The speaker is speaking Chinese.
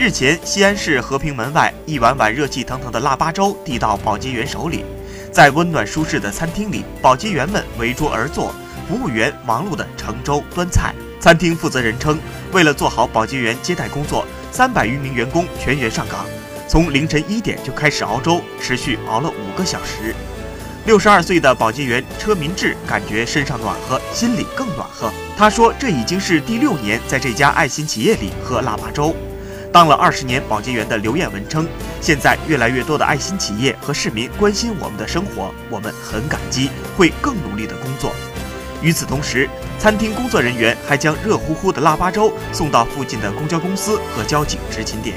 日前，西安市和平门外一碗碗热气腾腾的腊八粥递到保洁员手里，在温暖舒适的餐厅里，保洁员们围桌而坐，服务员忙碌地盛粥端菜。餐厅负责人称，为了做好保洁员接待工作，三百余名员工全员上岗，从凌晨一点就开始熬粥，持续熬了五个小时。六十二岁的保洁员车民志感觉身上暖和，心里更暖和。他说：“这已经是第六年在这家爱心企业里喝腊八粥。”当了二十年保洁员的刘艳文称：“现在越来越多的爱心企业和市民关心我们的生活，我们很感激，会更努力的工作。”与此同时，餐厅工作人员还将热乎乎的腊八粥送到附近的公交公司和交警执勤点。